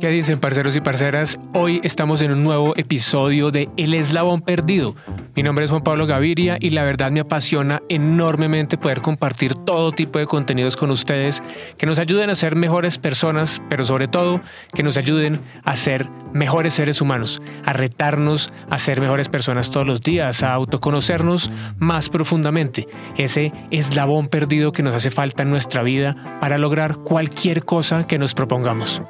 ¿Qué dicen parceros y parceras? Hoy estamos en un nuevo episodio de El Eslabón Perdido. Mi nombre es Juan Pablo Gaviria y la verdad me apasiona enormemente poder compartir todo tipo de contenidos con ustedes que nos ayuden a ser mejores personas, pero sobre todo que nos ayuden a ser mejores seres humanos, a retarnos a ser mejores personas todos los días, a autoconocernos más profundamente. Ese eslabón perdido que nos hace falta en nuestra vida para lograr cualquier cosa que nos propongamos.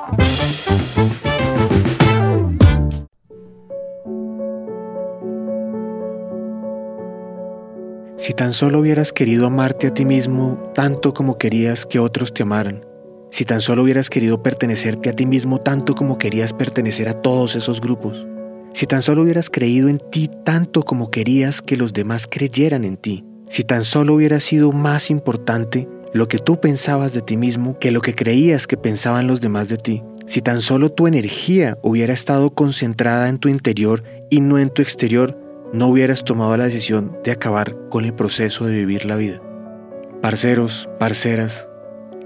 Si tan solo hubieras querido amarte a ti mismo tanto como querías que otros te amaran, si tan solo hubieras querido pertenecerte a ti mismo tanto como querías pertenecer a todos esos grupos, si tan solo hubieras creído en ti tanto como querías que los demás creyeran en ti, si tan solo hubiera sido más importante lo que tú pensabas de ti mismo que lo que creías que pensaban los demás de ti, si tan solo tu energía hubiera estado concentrada en tu interior y no en tu exterior, no hubieras tomado la decisión de acabar con el proceso de vivir la vida. Parceros, parceras,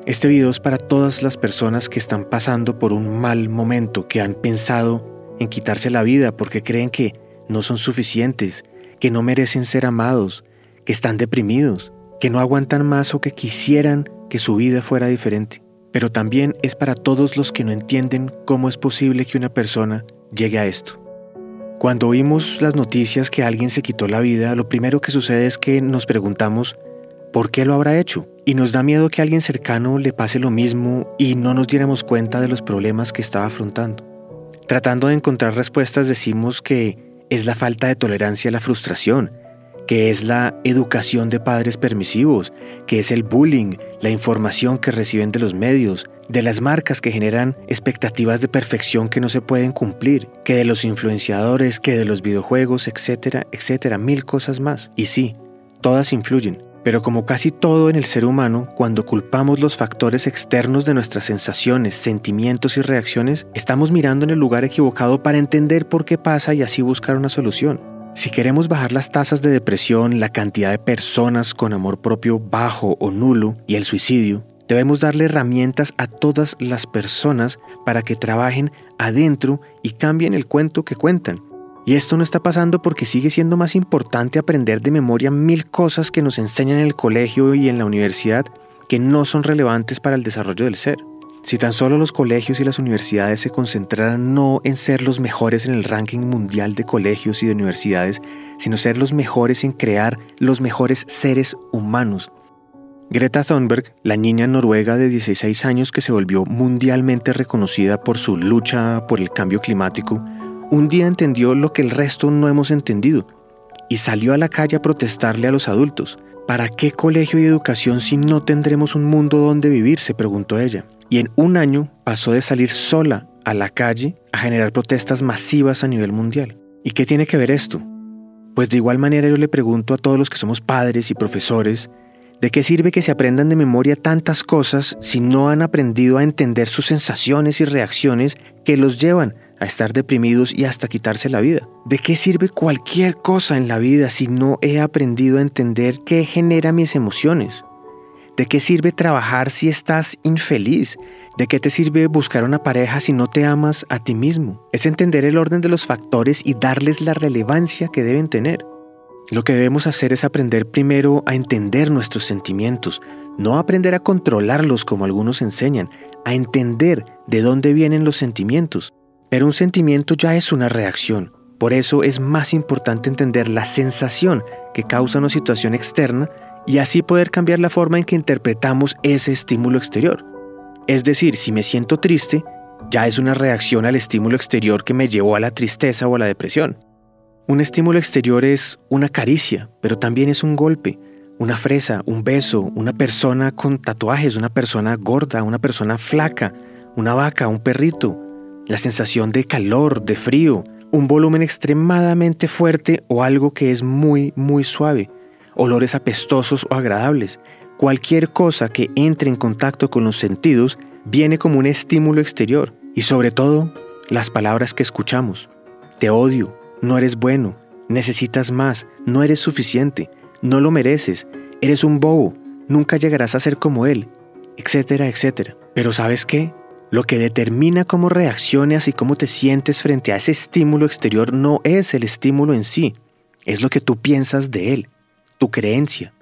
este video es para todas las personas que están pasando por un mal momento, que han pensado en quitarse la vida porque creen que no son suficientes, que no merecen ser amados, que están deprimidos, que no aguantan más o que quisieran que su vida fuera diferente. Pero también es para todos los que no entienden cómo es posible que una persona llegue a esto. Cuando oímos las noticias que alguien se quitó la vida, lo primero que sucede es que nos preguntamos, ¿por qué lo habrá hecho? Y nos da miedo que a alguien cercano le pase lo mismo y no nos diéramos cuenta de los problemas que estaba afrontando. Tratando de encontrar respuestas decimos que es la falta de tolerancia a la frustración, que es la educación de padres permisivos, que es el bullying, la información que reciben de los medios, de las marcas que generan expectativas de perfección que no se pueden cumplir, que de los influenciadores, que de los videojuegos, etcétera, etcétera, mil cosas más. Y sí, todas influyen. Pero como casi todo en el ser humano, cuando culpamos los factores externos de nuestras sensaciones, sentimientos y reacciones, estamos mirando en el lugar equivocado para entender por qué pasa y así buscar una solución. Si queremos bajar las tasas de depresión, la cantidad de personas con amor propio bajo o nulo y el suicidio, Debemos darle herramientas a todas las personas para que trabajen adentro y cambien el cuento que cuentan. Y esto no está pasando porque sigue siendo más importante aprender de memoria mil cosas que nos enseñan en el colegio y en la universidad que no son relevantes para el desarrollo del ser. Si tan solo los colegios y las universidades se concentraran no en ser los mejores en el ranking mundial de colegios y de universidades, sino ser los mejores en crear los mejores seres humanos, Greta Thunberg, la niña noruega de 16 años que se volvió mundialmente reconocida por su lucha por el cambio climático, un día entendió lo que el resto no hemos entendido y salió a la calle a protestarle a los adultos. ¿Para qué colegio y educación si no tendremos un mundo donde vivir? se preguntó ella. Y en un año pasó de salir sola a la calle a generar protestas masivas a nivel mundial. ¿Y qué tiene que ver esto? Pues de igual manera yo le pregunto a todos los que somos padres y profesores, ¿De qué sirve que se aprendan de memoria tantas cosas si no han aprendido a entender sus sensaciones y reacciones que los llevan a estar deprimidos y hasta quitarse la vida? ¿De qué sirve cualquier cosa en la vida si no he aprendido a entender qué genera mis emociones? ¿De qué sirve trabajar si estás infeliz? ¿De qué te sirve buscar una pareja si no te amas a ti mismo? Es entender el orden de los factores y darles la relevancia que deben tener. Lo que debemos hacer es aprender primero a entender nuestros sentimientos, no aprender a controlarlos como algunos enseñan, a entender de dónde vienen los sentimientos. Pero un sentimiento ya es una reacción, por eso es más importante entender la sensación que causa una situación externa y así poder cambiar la forma en que interpretamos ese estímulo exterior. Es decir, si me siento triste, ya es una reacción al estímulo exterior que me llevó a la tristeza o a la depresión. Un estímulo exterior es una caricia, pero también es un golpe, una fresa, un beso, una persona con tatuajes, una persona gorda, una persona flaca, una vaca, un perrito, la sensación de calor, de frío, un volumen extremadamente fuerte o algo que es muy, muy suave, olores apestosos o agradables. Cualquier cosa que entre en contacto con los sentidos viene como un estímulo exterior y sobre todo las palabras que escuchamos. Te odio, no eres bueno, necesitas más, no eres suficiente, no lo mereces, eres un bobo, nunca llegarás a ser como él, etcétera, etcétera. Pero ¿sabes qué? Lo que determina cómo reaccionas y cómo te sientes frente a ese estímulo exterior no es el estímulo en sí, es lo que tú piensas de él, tu creencia.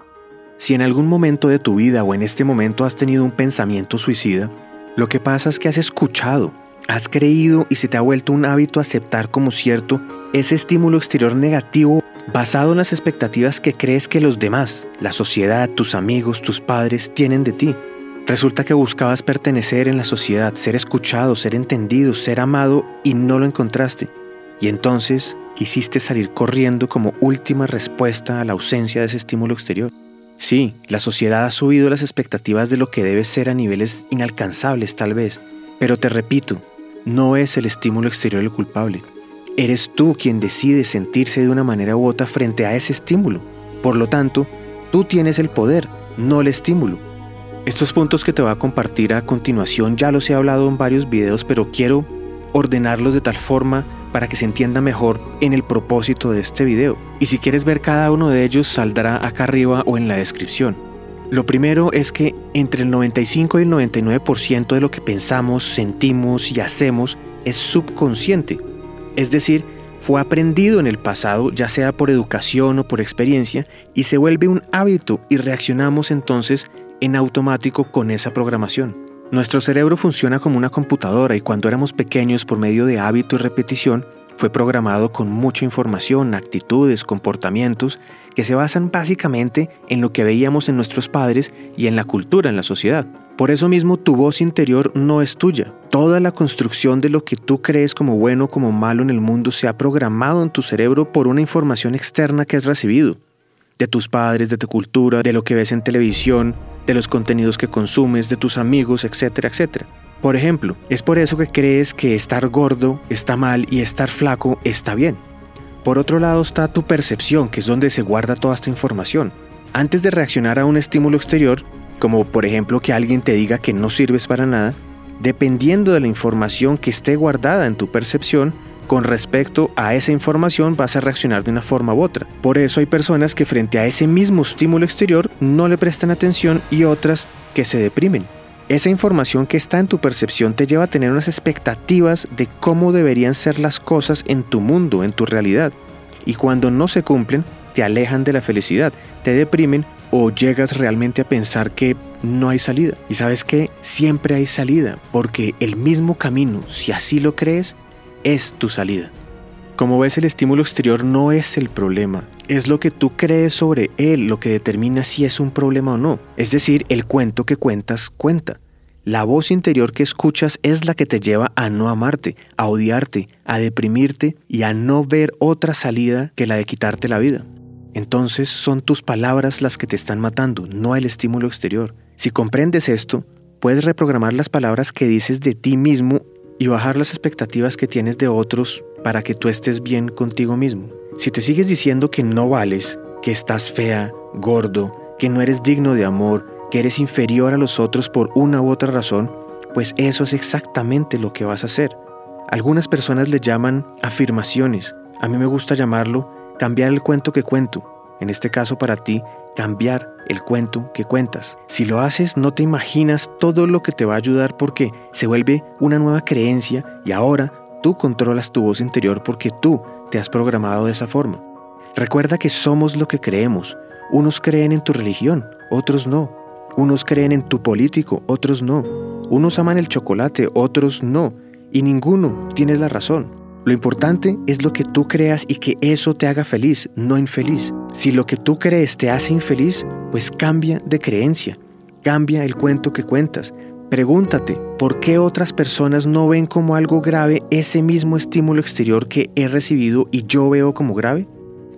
Si en algún momento de tu vida o en este momento has tenido un pensamiento suicida, lo que pasa es que has escuchado, has creído y se te ha vuelto un hábito aceptar como cierto ese estímulo exterior negativo basado en las expectativas que crees que los demás, la sociedad, tus amigos, tus padres tienen de ti. Resulta que buscabas pertenecer en la sociedad, ser escuchado, ser entendido, ser amado y no lo encontraste. Y entonces quisiste salir corriendo como última respuesta a la ausencia de ese estímulo exterior. Sí, la sociedad ha subido las expectativas de lo que debe ser a niveles inalcanzables tal vez, pero te repito, no es el estímulo exterior el culpable. Eres tú quien decide sentirse de una manera u otra frente a ese estímulo. Por lo tanto, tú tienes el poder, no el estímulo. Estos puntos que te voy a compartir a continuación ya los he hablado en varios videos, pero quiero ordenarlos de tal forma para que se entienda mejor en el propósito de este video. Y si quieres ver cada uno de ellos saldrá acá arriba o en la descripción. Lo primero es que entre el 95 y el 99% de lo que pensamos, sentimos y hacemos es subconsciente. Es decir, fue aprendido en el pasado, ya sea por educación o por experiencia, y se vuelve un hábito y reaccionamos entonces en automático con esa programación. Nuestro cerebro funciona como una computadora y cuando éramos pequeños por medio de hábito y repetición, fue programado con mucha información, actitudes, comportamientos que se basan básicamente en lo que veíamos en nuestros padres y en la cultura en la sociedad. Por eso mismo tu voz interior no es tuya. Toda la construcción de lo que tú crees como bueno o como malo en el mundo se ha programado en tu cerebro por una información externa que has recibido. De tus padres, de tu cultura, de lo que ves en televisión, de los contenidos que consumes, de tus amigos, etcétera, etcétera. Por ejemplo, es por eso que crees que estar gordo está mal y estar flaco está bien. Por otro lado está tu percepción, que es donde se guarda toda esta información. Antes de reaccionar a un estímulo exterior, como por ejemplo que alguien te diga que no sirves para nada, dependiendo de la información que esté guardada en tu percepción, con respecto a esa información vas a reaccionar de una forma u otra. Por eso hay personas que frente a ese mismo estímulo exterior no le prestan atención y otras que se deprimen. Esa información que está en tu percepción te lleva a tener unas expectativas de cómo deberían ser las cosas en tu mundo, en tu realidad. Y cuando no se cumplen, te alejan de la felicidad, te deprimen o llegas realmente a pensar que no hay salida. Y sabes que siempre hay salida, porque el mismo camino, si así lo crees, es tu salida. Como ves, el estímulo exterior no es el problema, es lo que tú crees sobre él lo que determina si es un problema o no. Es decir, el cuento que cuentas cuenta. La voz interior que escuchas es la que te lleva a no amarte, a odiarte, a deprimirte y a no ver otra salida que la de quitarte la vida. Entonces son tus palabras las que te están matando, no el estímulo exterior. Si comprendes esto, puedes reprogramar las palabras que dices de ti mismo y bajar las expectativas que tienes de otros para que tú estés bien contigo mismo. Si te sigues diciendo que no vales, que estás fea, gordo, que no eres digno de amor, que eres inferior a los otros por una u otra razón, pues eso es exactamente lo que vas a hacer. Algunas personas le llaman afirmaciones. A mí me gusta llamarlo cambiar el cuento que cuento. En este caso para ti, cambiar el cuento que cuentas. Si lo haces, no te imaginas todo lo que te va a ayudar porque se vuelve una nueva creencia y ahora tú controlas tu voz interior porque tú te has programado de esa forma. Recuerda que somos lo que creemos. Unos creen en tu religión, otros no. Unos creen en tu político, otros no. Unos aman el chocolate, otros no. Y ninguno tiene la razón. Lo importante es lo que tú creas y que eso te haga feliz, no infeliz. Si lo que tú crees te hace infeliz, pues cambia de creencia, cambia el cuento que cuentas. Pregúntate, ¿por qué otras personas no ven como algo grave ese mismo estímulo exterior que he recibido y yo veo como grave?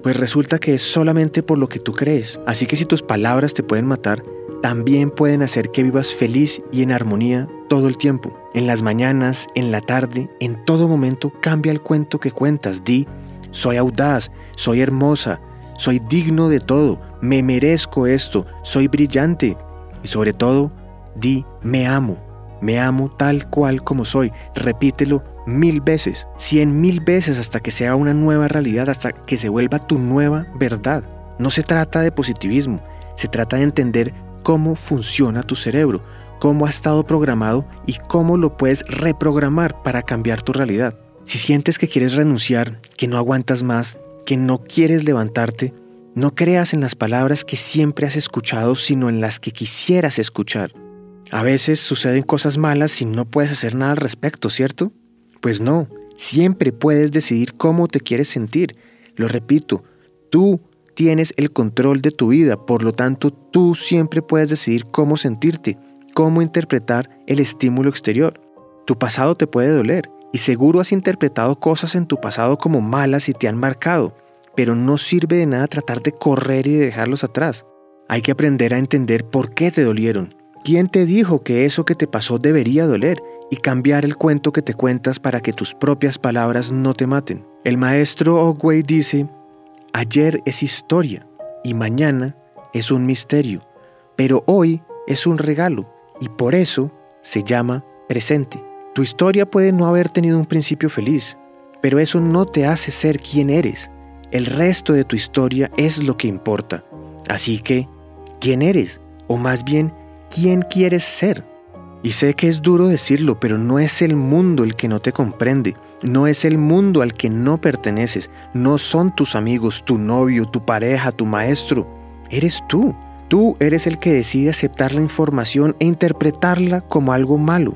Pues resulta que es solamente por lo que tú crees. Así que si tus palabras te pueden matar, también pueden hacer que vivas feliz y en armonía todo el tiempo. En las mañanas, en la tarde, en todo momento cambia el cuento que cuentas. Di, soy audaz, soy hermosa, soy digno de todo, me merezco esto, soy brillante. Y sobre todo, di, me amo, me amo tal cual como soy. Repítelo mil veces, cien mil veces hasta que sea una nueva realidad, hasta que se vuelva tu nueva verdad. No se trata de positivismo, se trata de entender cómo funciona tu cerebro, cómo ha estado programado y cómo lo puedes reprogramar para cambiar tu realidad. Si sientes que quieres renunciar, que no aguantas más, que no quieres levantarte, no creas en las palabras que siempre has escuchado, sino en las que quisieras escuchar. A veces suceden cosas malas y no puedes hacer nada al respecto, ¿cierto? Pues no, siempre puedes decidir cómo te quieres sentir. Lo repito, tú tienes el control de tu vida, por lo tanto tú siempre puedes decidir cómo sentirte, cómo interpretar el estímulo exterior. Tu pasado te puede doler y seguro has interpretado cosas en tu pasado como malas y te han marcado, pero no sirve de nada tratar de correr y de dejarlos atrás. Hay que aprender a entender por qué te dolieron, quién te dijo que eso que te pasó debería doler y cambiar el cuento que te cuentas para que tus propias palabras no te maten. El maestro Ogway dice, ayer es historia y mañana es un misterio, pero hoy es un regalo y por eso se llama presente. Tu historia puede no haber tenido un principio feliz, pero eso no te hace ser quien eres. El resto de tu historia es lo que importa. Así que, ¿quién eres? O más bien, ¿quién quieres ser? Y sé que es duro decirlo, pero no es el mundo el que no te comprende, no es el mundo al que no perteneces, no son tus amigos, tu novio, tu pareja, tu maestro, eres tú. Tú eres el que decide aceptar la información e interpretarla como algo malo.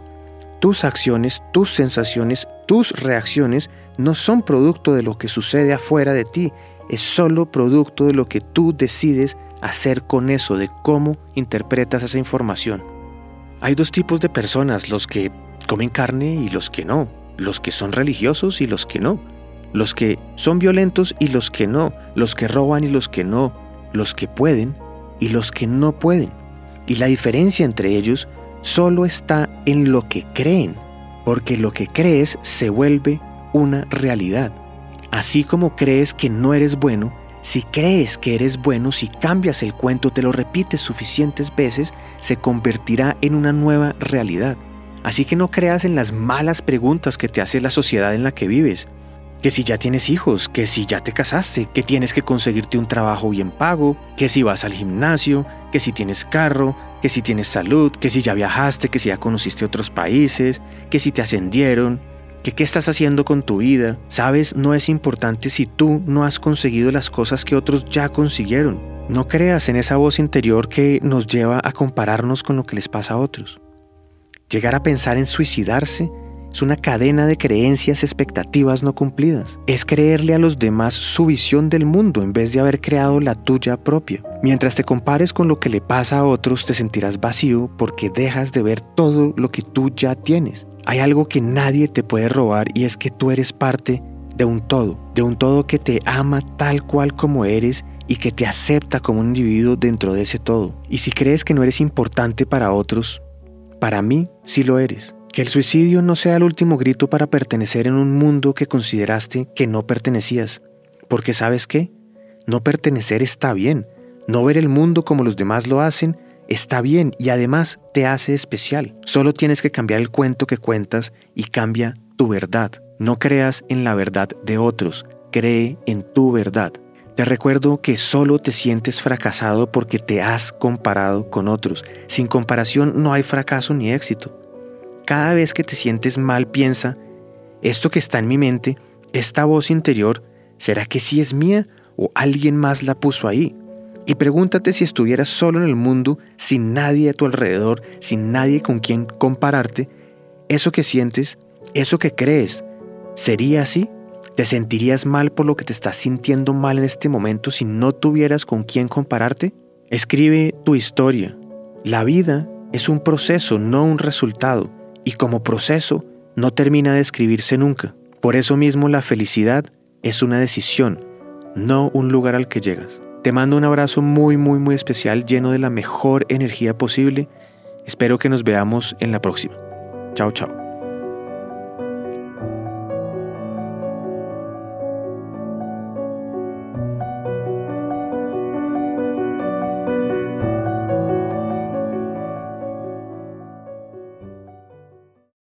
Tus acciones, tus sensaciones, tus reacciones no son producto de lo que sucede afuera de ti, es solo producto de lo que tú decides hacer con eso, de cómo interpretas esa información. Hay dos tipos de personas, los que comen carne y los que no, los que son religiosos y los que no, los que son violentos y los que no, los que roban y los que no, los que pueden y los que no pueden. Y la diferencia entre ellos solo está en lo que creen, porque lo que crees se vuelve una realidad. Así como crees que no eres bueno, si crees que eres bueno, si cambias el cuento, te lo repites suficientes veces, se convertirá en una nueva realidad. Así que no creas en las malas preguntas que te hace la sociedad en la que vives que si ya tienes hijos, que si ya te casaste, que tienes que conseguirte un trabajo bien pago, que si vas al gimnasio, que si tienes carro, que si tienes salud, que si ya viajaste, que si ya conociste otros países, que si te ascendieron, que qué estás haciendo con tu vida. Sabes, no es importante si tú no has conseguido las cosas que otros ya consiguieron. No creas en esa voz interior que nos lleva a compararnos con lo que les pasa a otros. Llegar a pensar en suicidarse es una cadena de creencias, expectativas no cumplidas. Es creerle a los demás su visión del mundo en vez de haber creado la tuya propia. Mientras te compares con lo que le pasa a otros, te sentirás vacío porque dejas de ver todo lo que tú ya tienes. Hay algo que nadie te puede robar y es que tú eres parte de un todo, de un todo que te ama tal cual como eres y que te acepta como un individuo dentro de ese todo. Y si crees que no eres importante para otros, para mí sí lo eres. Que el suicidio no sea el último grito para pertenecer en un mundo que consideraste que no pertenecías. Porque sabes qué? No pertenecer está bien. No ver el mundo como los demás lo hacen está bien y además te hace especial. Solo tienes que cambiar el cuento que cuentas y cambia tu verdad. No creas en la verdad de otros, cree en tu verdad. Te recuerdo que solo te sientes fracasado porque te has comparado con otros. Sin comparación no hay fracaso ni éxito. Cada vez que te sientes mal piensa, esto que está en mi mente, esta voz interior, ¿será que sí es mía o alguien más la puso ahí? Y pregúntate si estuvieras solo en el mundo, sin nadie a tu alrededor, sin nadie con quien compararte, eso que sientes, eso que crees, ¿sería así? ¿Te sentirías mal por lo que te estás sintiendo mal en este momento si no tuvieras con quién compararte? Escribe tu historia. La vida es un proceso, no un resultado y como proceso no termina de escribirse nunca. Por eso mismo la felicidad es una decisión, no un lugar al que llegas. Te mando un abrazo muy, muy, muy especial, lleno de la mejor energía posible. Espero que nos veamos en la próxima. Chao, chao.